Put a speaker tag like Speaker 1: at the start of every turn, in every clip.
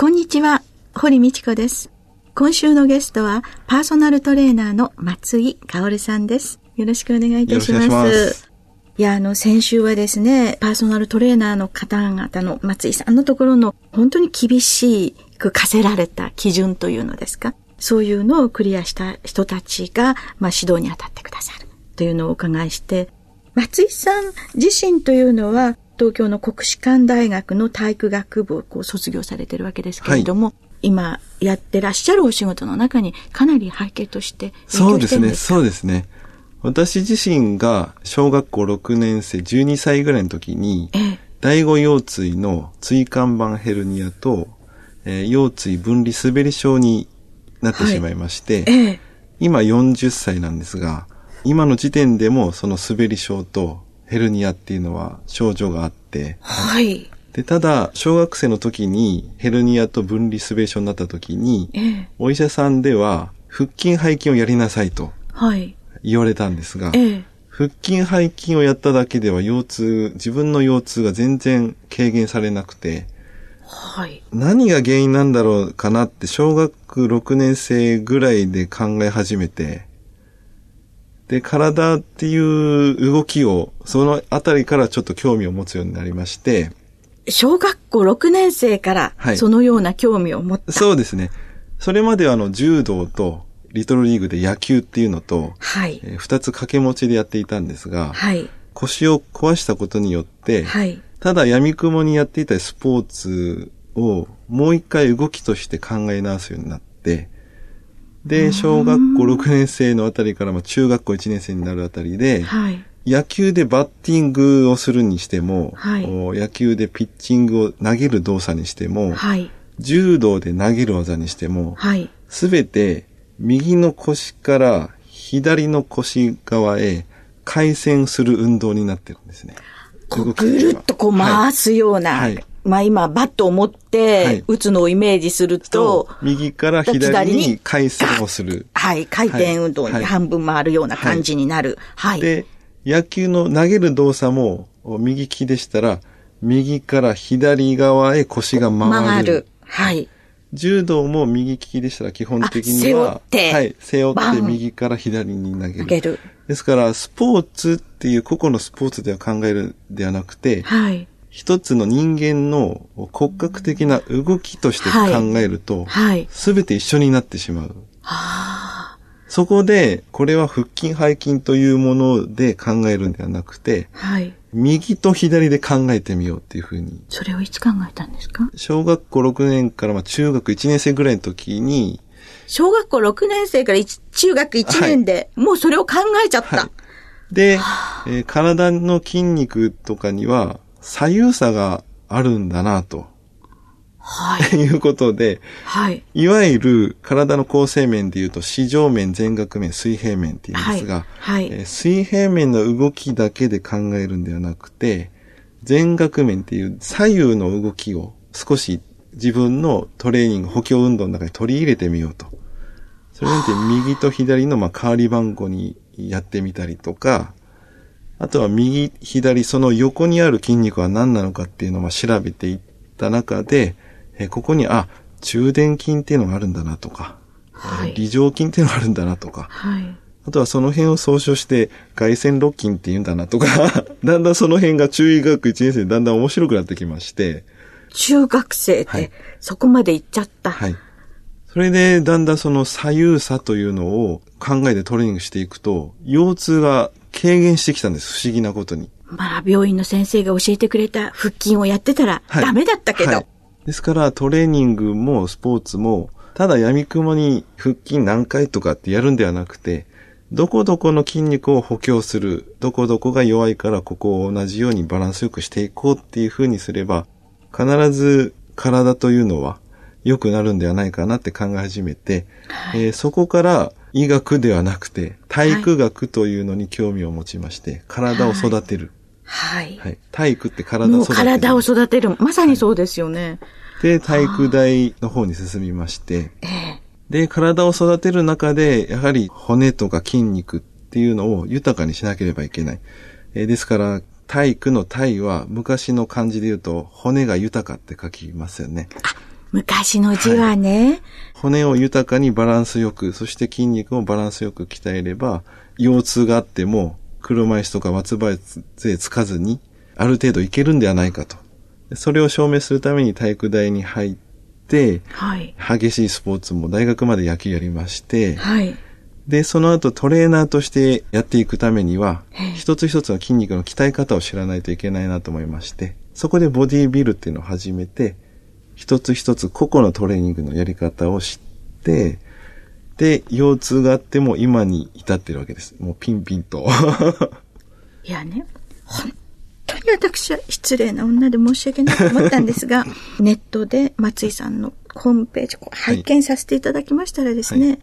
Speaker 1: こんにちは堀道子です。今週のゲストはパーソナルトレーナーの松井香さんです。よろしくお願いいたします。いや、あの、先週はですね、パーソナルトレーナーの方々の松井さんのところの本当に厳しく課せられた基準というのですか？そういうのをクリアした人たちが、まあ、指導に当たってくださるというのをお伺いして、松井さん自身というのは、東京の国士舘大学の体育学部をこう卒業されてるわけですけれども、はい、今やってらっしゃるお仕事の中にかなり背景として
Speaker 2: そうですね、そうですね。私自身が小学校6年生12歳ぐらいの時に、ええ、第五腰椎の椎間板ヘルニアと、えー、腰椎分離滑り症になってしまいまして、はい。え、今40歳なんですが、今の時点でもその滑り症とヘルニアっていうのは症状があ
Speaker 1: はい。
Speaker 2: で、ただ、小学生の時にヘルニアと分離滑り症になった時に、お医者さんでは腹筋背筋をやりなさいと。はい。言われたんですが、ええ、腹筋背筋をやっただけでは腰痛、自分の腰痛が全然軽減されなくて、はい。何が原因なんだろうかなって小学6年生ぐらいで考え始めて、で、体っていう動きを、そのあたりからちょっと興味を持つようになりまして、
Speaker 1: 小学校6年生から、そのような興味を持った、
Speaker 2: はい、そうですね。それまではあの、柔道と、リトルリーグで野球っていうのと、はい。えー、二つ掛け持ちでやっていたんですが、はい。腰を壊したことによって、はい。ただ闇雲にやっていたスポーツをもう一回動きとして考え直すようになって、で、小学校6年生のあたりからも中学校1年生になるあたりで、はい。野球でバッティングをするにしても、はい、野球でピッチングを投げる動作にしても、はい、柔道で投げる技にしても、す、べ、て右の腰から左の腰側へ回旋する運動になってるんですね。
Speaker 1: ぐるっとこう回すような。はいはい、まあ今、バットを持って打つのをイメージすると、
Speaker 2: はい、右から左に回旋をする。
Speaker 1: はい、回転運動に半分回るような感じになる。はい。
Speaker 2: で、野球の投げる動作も右利きでしたら、右から左側へ腰が回る。回る。
Speaker 1: はい。
Speaker 2: 柔道も右利きでしたら基本的には、はい、背負って右から左に投げる。げるですから、スポーツっていう個々のスポーツでは考えるではなくて、はい、一つの人間の骨格的な動きとして考えると、す、べ、て一緒になってしまう。はあ、そこで、これは腹筋背筋というもので考えるんではなくて、はい、右と左で考えてみようっていうふうに。
Speaker 1: それをいつ考えたんですか？
Speaker 2: 小学校6年からまあ中学1年生ぐらいの時に、
Speaker 1: 小学校6年生から中学1年で、もうそれを考えちゃった。はい、
Speaker 2: で、えー、体の筋肉とかには左右差があるんだなと。はい。いうことで、はい。いわゆる体の構成面で言うと、四上面、全額面、水平面って言うんですが、はい。はい、えー、水平面の動きだけで考えるんではなくて、全額面っていう左右の動きを少し自分のトレーニング、補強運動の中に取り入れてみようと。それにて右と左のまあ代わり番号にやってみたりとか、あとは右、左、その横にある筋肉は何なのかっていうのをまあ調べていった中で、えここに、あ、中殿筋っていうのがあるんだなとか、はい、梨状筋っていうのがあるんだなとか、はい、あとはその辺を総称して外旋六筋って言うんだなとか だんだんその辺が中医学1年生でだんだん面白くなってきまして、
Speaker 1: 中学生で、そこまで行っちゃった。はい。
Speaker 2: それで、だんだんその左右差というのを考えてトレーニングしていくと、腰痛が軽減してきたんです。不思議なことに。
Speaker 1: まあ、病院の先生が教えてくれた腹筋をやってたらダメだったけど。はいはい
Speaker 2: ですからトレーニングもスポーツも、ただ闇雲に腹筋何回とかってやるんではなくて、どこどこの筋肉を補強する、どこどこが弱いからここを同じようにバランスよくしていこうっていう風にすれば、必ず体というのは良くなるんではないかなって考え始めて、はい、えー、そこから医学ではなくて、体育学というのに興味を持ちまして、体を育てる。
Speaker 1: はい。はい。
Speaker 2: 体育って体を育てる。体
Speaker 1: を育てる。まさにそうですよね。
Speaker 2: はい、で、体育大の方に進みまして、ええで、体を育てる中で、やはり骨とか筋肉っていうのを豊かにしなければいけない。えー、ですから、体育の体は昔の漢字で言うと、骨が豊かって書きますよね。
Speaker 1: 昔の字はね、はい、
Speaker 2: 骨を豊かにバランスよく、そして筋肉をバランスよく鍛えれば、腰痛があっても、車椅子とか松葉杖つかずに、ある程度いけるんではないかと。それを証明するために体育大に入って、はい、激しいスポーツも大学まで野球やりまして、はい、で、その後トレーナーとしてやっていくためには、一つ一つの筋肉の鍛え方を知らないといけないなと思いまして、そこでボディービルっていうのを始めて、一つ一つ個々のトレーニングのやり方を知って、で、腰痛があっても今に至ってるわけです。もうピンピンと。
Speaker 1: いやね、本当に私は失礼な女で申し訳ないと思ったんですが、ネットで松井さんのホームページを拝見させていただきましたらですね、はい。はい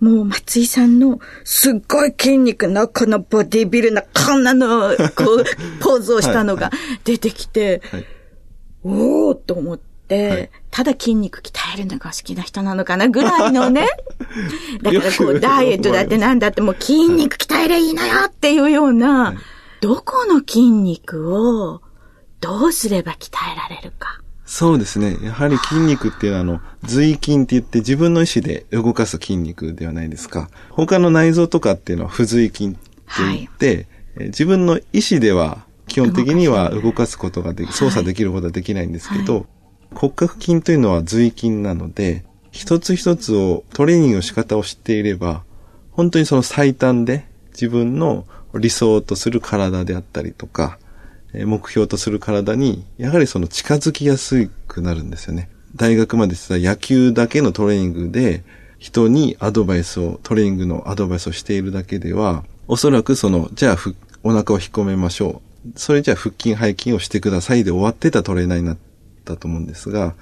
Speaker 1: もう松井さんのすっごい筋肉のこのボディビルなこんなの、こう、ポーズをしたのが出てきて、はいはい、おーと思って、はい、ただ筋肉鍛えるのが好きな人なのかなぐらいのね。だからこう、ダイエットだってなんだってもう筋肉鍛えれいいのよっていうような、はい、どこの筋肉をどうすれば鍛えられるか。
Speaker 2: そうですね。やはり筋肉っていうのは、あの、髄筋って言って自分の意思で動かす筋肉ではないですか。他の内臓とかっていうのは不随筋って言って、はい、自分の意思では基本的には動かすことができ、操作できることはできないんですけど、はい骨格筋というのは髄筋なので、一つ一つをトレーニングの仕方を知っていれば、本当にその最短で自分の理想とする体であったりとか、目標とする体に、やはりその近づきやすくなるんですよね。大学までした野球だけのトレーニングで、人にアドバイスを、トレーニングのアドバイスをしているだけでは、おそらくその、じゃあお腹を引っ込めましょう。それじゃあ腹筋背筋をしてくださいで終わってたトレーナーになってたと思うんですが、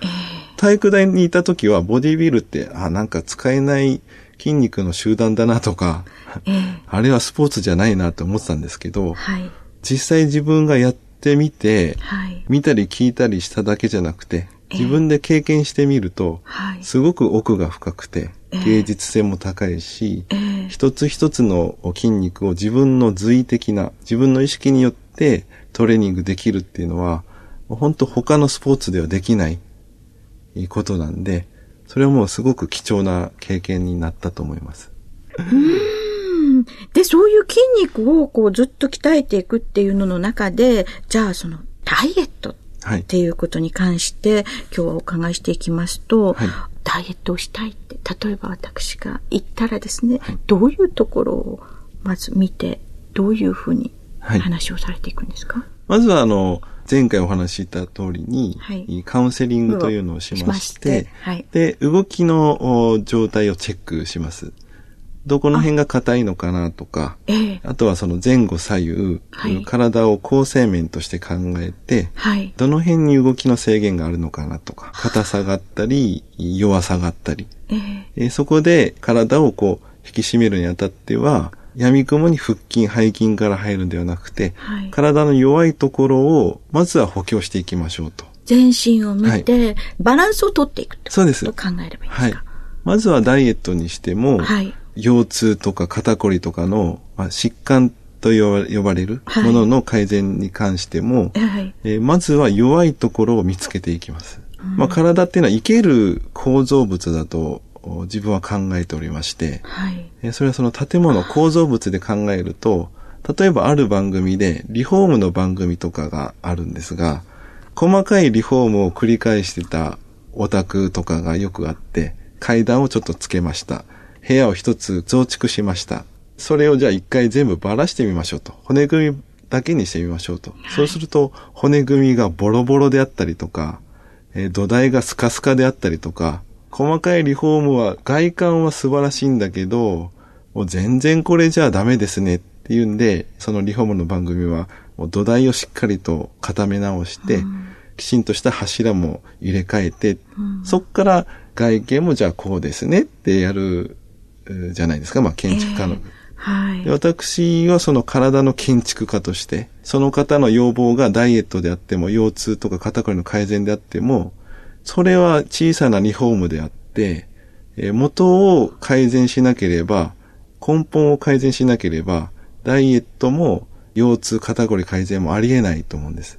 Speaker 2: 体育大にいた時はボディビルって、あ、なんか使えない筋肉の集団だなとか、あれはスポーツじゃないなと思ってたんですけど、はい、実際自分がやってみて、はい、見たり聞いたりしただけじゃなくて、自分で経験してみると、すごく奥が深くて、芸術性も高いし、一つ一つの筋肉を自分の随的な、自分の意識によってトレーニングできるっていうのは、本当他のスポーツではできないことなんで、それはもうすごく貴重な経験になったと思います。
Speaker 1: で、そういう筋肉をこうずっと鍛えていくっていうのの中で、じゃあそのダイエットっていうことに関して、はい、今日はお伺いしていきますと、はい、ダイエットをしたいって、例えば私が言ったらですね、はい、どういうところをまず見て、どういうふうに話をされていくんですか、
Speaker 2: まずはあの、前回お話しした通りに、はい、カウンセリングというのをしまして、はい、で、動きの状態をチェックします。どこの辺が硬いのかなとか、あえ。ー、あとはその前後左右、はい、体を構成面として考えて、はい、どの辺に動きの制限があるのかなとか、硬さがあったり、弱さがあったり、えー、え。ー、そこで体をこう引き締めるにあたっては、闇雲に腹筋、背筋から入るんではなくて、はい、体の弱いところを、まずは補強していきましょうと。
Speaker 1: 全身を見て、はい、バランスをとっていくってことと考えればいいですか？はい。
Speaker 2: まずはダイエットにしても、はい、腰痛とか肩こりとかの、まあ、疾患と呼ばれるものの改善に関しても、はい。えー、まずは弱いところを見つけていきます。うん、まあ、体っていうのは生ける構造物だと自分は考えておりまして、はい、それはその建物構造物で考えると、例えばある番組でリフォームの番組とかがあるんですが、細かいリフォームを繰り返してたオタクとかがよくあって、階段をちょっとつけました。部屋を一つ増築しました。それをじゃあ一回全部ばらしてみましょうと。骨組みだけにしてみましょうと。はい、そうすると骨組みがボロボロであったりとか、えー、土台がスカスカであったりとか、細かいリフォームは、外観は素晴らしいんだけど、もう全然これじゃダメですねっていうんで、そのリフォームの番組は、もう土台をしっかりと固め直して、うん、きちんとした柱も入れ替えて、うん、そっから外見もじゃあこうですねってやるじゃないですか、まあ建築家の。えーはい、私はその体の建築家として、その方の要望がダイエットであっても、腰痛とか肩こりの改善であっても、それは小さなリフォームであって、元を改善しなければ、根本を改善しなければ、ダイエットも腰痛、肩こり改善もありえないと思うんです。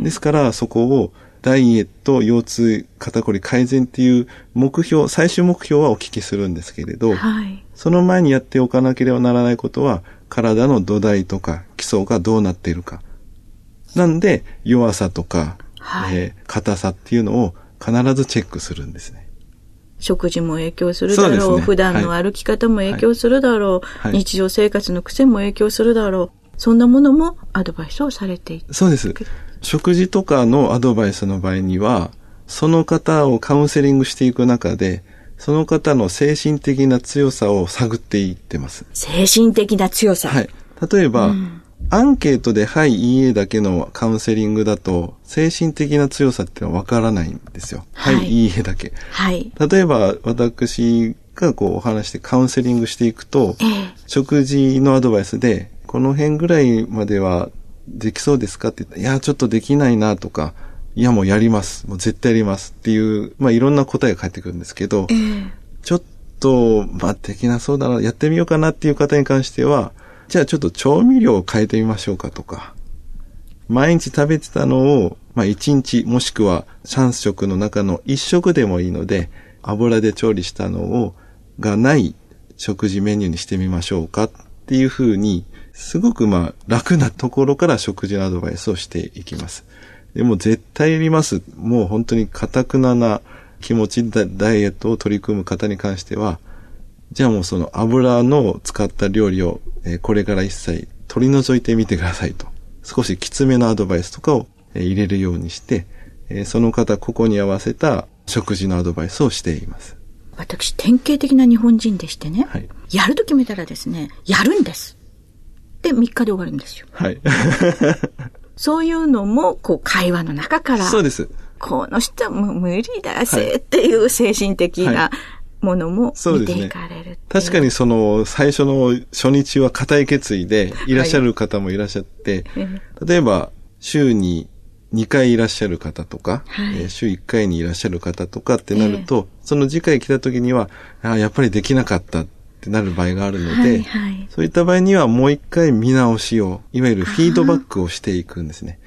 Speaker 2: ですから、そこをダイエット、腰痛、肩こり改善っていう目標、最終目標はお聞きするんですけれど、はい、その前にやっておかなければならないことは、体の土台とか基礎がどうなっているか。なんで、弱さとか、はい、えー、硬さっていうのを必ずチェックするんですね。
Speaker 1: 食事も影響するだろう、ね、普段の歩き方も影響するだろう、はい、日常生活の癖も影響するだろう。そんなものもアドバイスをされてい
Speaker 2: る。そうです。食事とかのアドバイスの場合には、その方をカウンセリングしていく中で、その方の精神的な強さを探っていってます。
Speaker 1: 精神的な強さ
Speaker 2: はい。例えば、うん、アンケートではい、いいえだけのカウンセリングだと、精神的な強さってのはわからないんですよ。はい、はい、いいえだけ。はい。例えば、私がこうお話してカウンセリングしていくと、えー、食事のアドバイスで、この辺ぐらいまではできそうですかって言ったら、いや、ちょっとできないなとか、いや、もうやります。もう絶対やりますっていう、まあいろんな答えが返ってくるんですけど、えー、ちょっと、まあできなそうだな、やってみようかなっていう方に関しては、じゃあちょっと調味料を変えてみましょうかとか、毎日食べてたのを、まあ1日もしくは3食の中の1食でもいいので、油で調理したのを、がない食事メニューにしてみましょうかっていうふうに、すごくまあ楽なところから食事のアドバイスをしていきます。でも絶対いります。もう本当に堅くなな気持ちでダイエットを取り組む方に関しては、じゃあもうその油の使った料理を、えこれから一切取り除いてみてくださいと。少しきつめのアドバイスとかを、え入れるようにして、えその方個々に合わせた食事のアドバイスをしています。
Speaker 1: 私、典型的な日本人でしてね、はい、やると決めたらですね、やるんです。で、3日で終わるんですよ。はい。そういうのも、こう、会話の中から。
Speaker 2: そうです。
Speaker 1: この人も無理だせっていう精神的なものも見ていかれる、ね、
Speaker 2: 確かにその最初の初日は固い決意でい。らっしゃる方もいらっしゃって、はい、例えば週に2回いらっしゃる方とか、はい、えー、週1回にいらっしゃる方とかってなると、えー、その次回来た時には、あやっぱりできなかったってなる場合があるので、はいはい、そういった場合にはもう一回見直しを、いわゆるフィードバックをしていくんですね。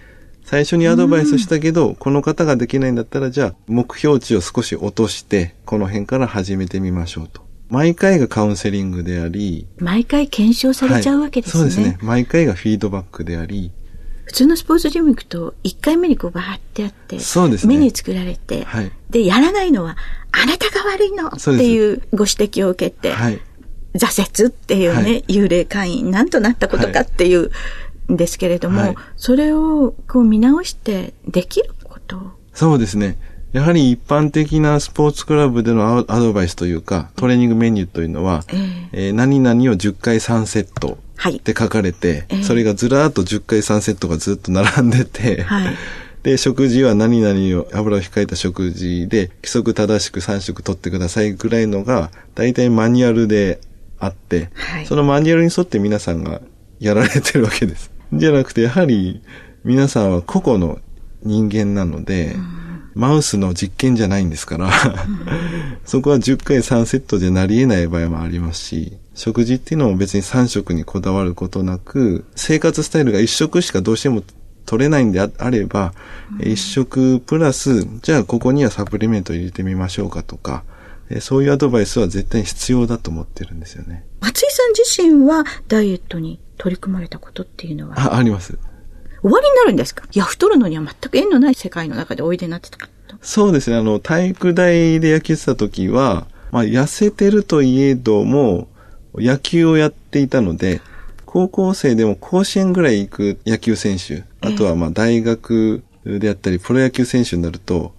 Speaker 2: 最初にアドバイスしたけど、この方ができないんだったら、じゃあ目標値を少し落として、この辺から始めてみましょうと。毎回がカウンセリングであり、
Speaker 1: 毎回検証されちゃうわけですね、はい、
Speaker 2: そうですね。毎回がフィードバックであり、
Speaker 1: 普通のスポーツジム行くと、1回目にこうバーってやって、そうですね。メニュー作られて、はい、で、やらないのは、あなたが悪いのっていうご指摘を受けて、はい、挫折っていうね、はい、幽霊会員なんとなったことかっていう、んですけれども、はい、それをこう見直してできること？
Speaker 2: そうですね。やはり一般的なスポーツクラブでのアドバイスというか、トレーニングメニューというのは、えー、えー、何々を10回3セットって書かれて、はい、それがずらーっと10回3セットがずっと並んでて、はい、で、食事は何々を油を控えた食事で規則正しく3食取ってくださいぐらいのが、大体マニュアルであって、はい、そのマニュアルに沿って皆さんがやられてるわけです。じゃなくて、やはり皆さんは個々の人間なので、マウスの実験じゃないんですからそこは10回3セットでなり得ない場合もありますし、食事っていうのも別に3食にこだわることなく、生活スタイルが1食しかどうしても取れないんであれば、1食プラス、じゃあここにはサプリメント入れてみましょうかとか、そういうアドバイスは絶対に必要だと思ってるんですよね。
Speaker 1: 松井さん自身はダイエットに取り組まれたことっていうのは
Speaker 2: あ、あります。
Speaker 1: 終わりになるんですか？いや、太るのには全く縁のない世界の中でおいでになってたか
Speaker 2: そうですね。あの、体育大で野球してた時は、まあ、痩せてるといえども、野球をやっていたので、高校生でも甲子園ぐらい行く野球選手、あとはまあ大学であったり、プロ野球選手になると、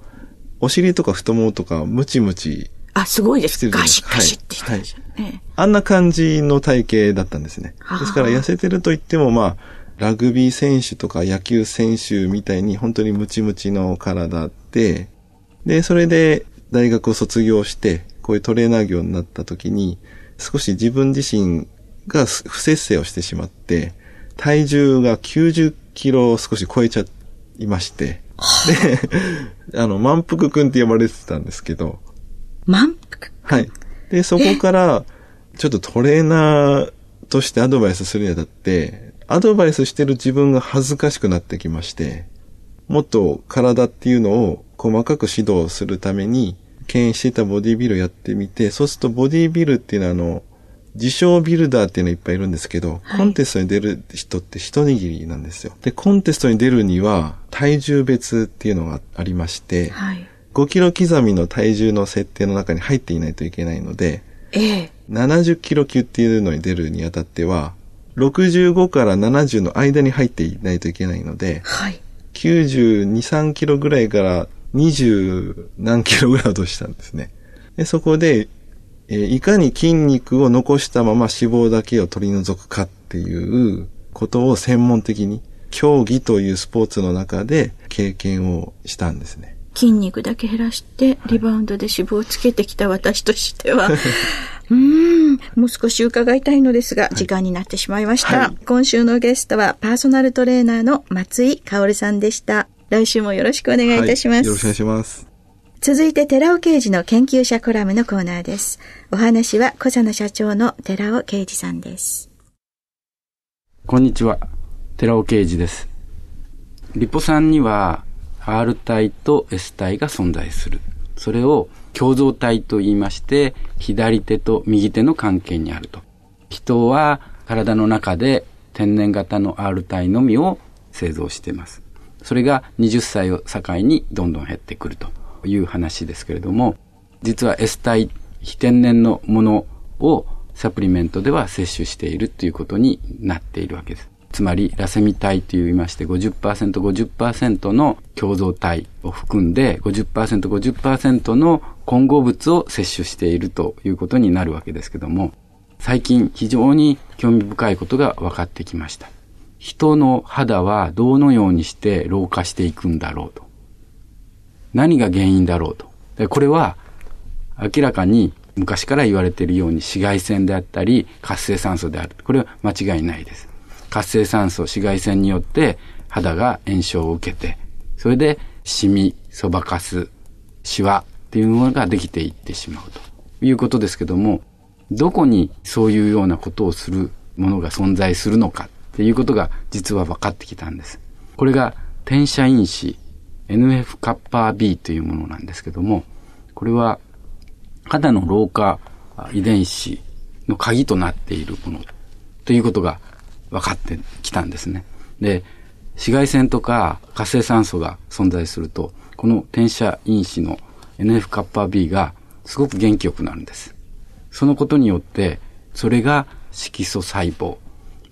Speaker 2: お尻とか太ももとかムチムチ
Speaker 1: あ、すごいです。ガシッガシッってしてました
Speaker 2: ね、あんな感じの体型だったんですね。ですから痩せてると言っても、まあ、ラグビー選手とか野球選手みたいに本当にムチムチの体で、で、それで大学を卒業して、こういうトレーナー業になった時に、少し自分自身が不節制をしてしまって、体重が90キロを少し超えちゃいまして、で、あの、満腹くんって呼ばれてたんですけど。
Speaker 1: 満腹
Speaker 2: はい。で、そこから、ちょっとトレーナーとしてアドバイスするにあたって、アドバイスしてる自分が恥ずかしくなってきまして、もっと体っていうのを細かく指導するために、牽引していたボディビルやってみて、そうするとボディビルっていうのはあの、自称ビルダーっていうのいっぱいいるんですけど、はい、コンテストに出る人って一握りなんですよ。で、コンテストに出るには体重別っていうのがありまして、はい、5キロ刻みの体重の設定の中に入っていないといけないので、ええ、70キロ級っていうのに出るにあたっては、65から70の間に入っていないといけないので、はい、92、3キロぐらいから20何キロぐらい落としたんですね。でそこでえー、いかに筋肉を残したまま脂肪だけを取り除くかっていうことを専門的に競技というスポーツの中で経験をしたんですね。
Speaker 1: 筋肉だけ減らしてリバウンドで脂肪をつけてきた私としては、うん、もう少し伺いたいのですが、時間になってしまいました。はい、今週のゲストはパーソナルトレーナーの松井香さんでした。来週もよろしくお願いいたします。はい、
Speaker 2: よろしくお願いします。
Speaker 1: 続いて寺尾刑事の研究者コラムのコーナーです。お話は小佐野社長の寺尾刑事さんです。
Speaker 3: こんにちは。寺尾刑事です。リポ酸には R 体と S 体が存在する。それを共造体と言いまして、左手と右手の関係にあると。人は体の中で天然型の R 体のみを製造しています。それが20歳を境にどんどん減ってくると。いう話ですけれども、実は S 体、非天然のものをサプリメントでは摂取しているということになっているわけです。つまり、ラセミ体と言いまして50%、50%の共造体を含んで50%、50%の混合物を摂取しているということになるわけですけども、最近非常に興味深いことが分かってきました。人の肌はどのようにして老化していくんだろうと。何が原因だろうと。でこれは明らかに昔から言われているように紫外線であったり活性酸素である。これは間違いないです。活性酸素、紫外線によって肌が炎症を受けて、それでシミ、そばかす、シワっていうものができていってしまうということですけども、どこにそういうようなことをするものが存在するのかっていうことが実は分かってきたんです。これが転写因子 NF カッパー B というものなんですけども、これは肌の老化遺伝子の鍵となっているものということが分かってきたんですね。で、紫外線とか活性酸素が存在すると、この転写因子の NF カッパ B がすごく元気よくなるんです。そのことによって、それが色素細胞、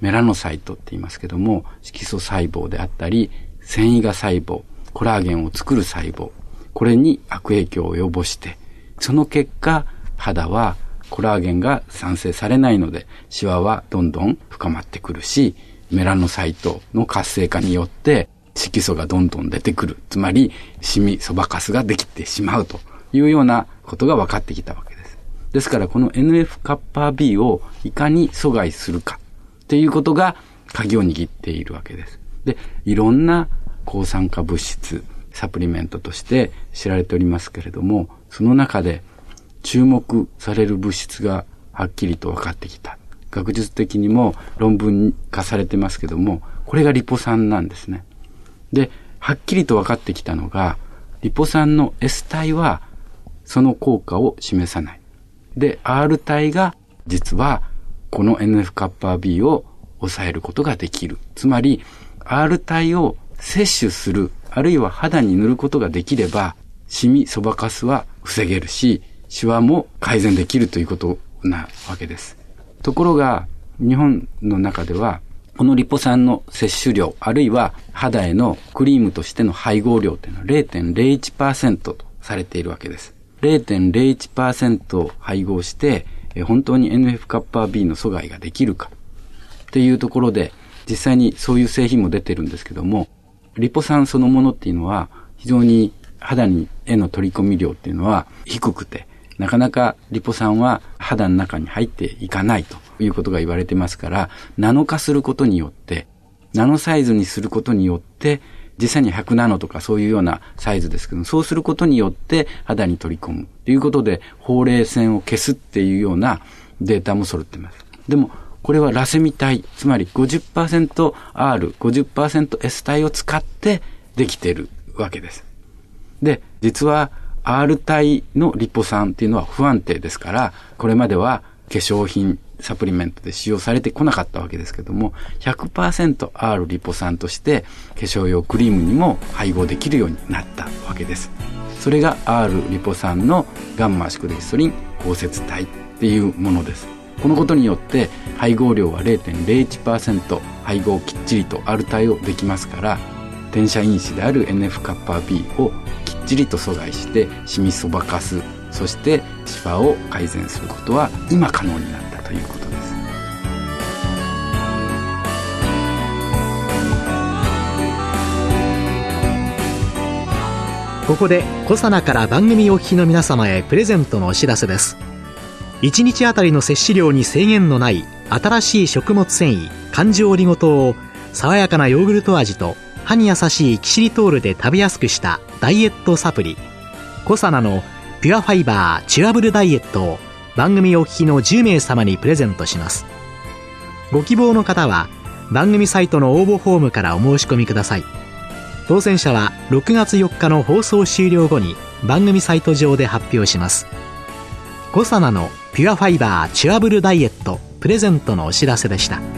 Speaker 3: メラノサイトって言いますけども、色素細胞であったり、繊維が細胞、コラーゲンを作る細胞、これに悪影響を及ぼして、その結果、肌はコラーゲンが産生されないので、シワはどんどん深まってくるし、メラノサイトの活性化によって色素がどんどん出てくる。つまり、シミ、そばかすができてしまうというようなことが分かってきたわけです。ですから、この NF カッパー B をいかに阻害するかっていうことが鍵を握っているわけです。で、いろんな抗酸化物質、サプリメントとして知られておりますけれども、その中で注目される物質がはっきりと分かってきた。学術的にも論文化されてますけども、これがリポ酸なんですね。で、はっきりと分かってきたのが、リポ酸の S 体はその効果を示さない。で、R 体が実はこの NF カッパー B を抑えることができる。つまり、R 体を摂取する、あるいは肌に塗ることができれば、シミ、そばかすは防げるし、シワも改善できるということなわけです。ところが、日本の中では、このリポ酸の摂取量、あるいは肌へのクリームとしての配合量というのは0.01%とされているわけです。0.01%配合して、本当に NF カッパー B の阻害ができるかっていうところで、実際にそういう製品も出てるんですけども、リポ酸そのものっていうのは非常に肌にへの取り込み量っていうのは低くて、なかなかリポ酸は肌の中に入っていかないということが言われてますから、ナノ化することによって、ナノサイズにすることによって、実際に100ナノとかそういうようなサイズですけどそうすることによって肌に取り込むということで、ほうれい線を消すっていうようなデータも揃ってます。でも、これはラセミ体、つまり 50%R、50%S 体を使ってできてるわけです。で、実は R 体のリポ酸っていうのは不安定ですから、これまでは化粧品、サプリメントで使用されてこなかったわけですけども、100% R リポ酸として化粧用クリームにも配合できるようになったわけです。それが R リポ酸のガンマシクレヒストリン包摂体っていうものです。このことによって配合量は0.01%配合きっちりと R 体をできますから、転写因子である NF-κB をちりと阻害してシミそばかすそしてシワを改善することは今可能になったということです。
Speaker 4: ここでコサナから番組お聞きの皆様へプレゼントのお知らせです。1日あたりの摂取量に制限のない新しい食物繊維環状オリゴ糖を爽やかなヨーグルト味と歯に優しいキシリトールで食べやすくしたダイエットサプリ。コサナのピュアファイバーチュアブルダイエットを番組お聞きの10名様にプレゼントします。ご希望の方は番組サイトの応募フォームからお申し込みください。当選者は6月4日の放送終了後に番組サイト上で発表します。コサナのピュアファイバーチュアブルダイエットプレゼントのお知らせでした。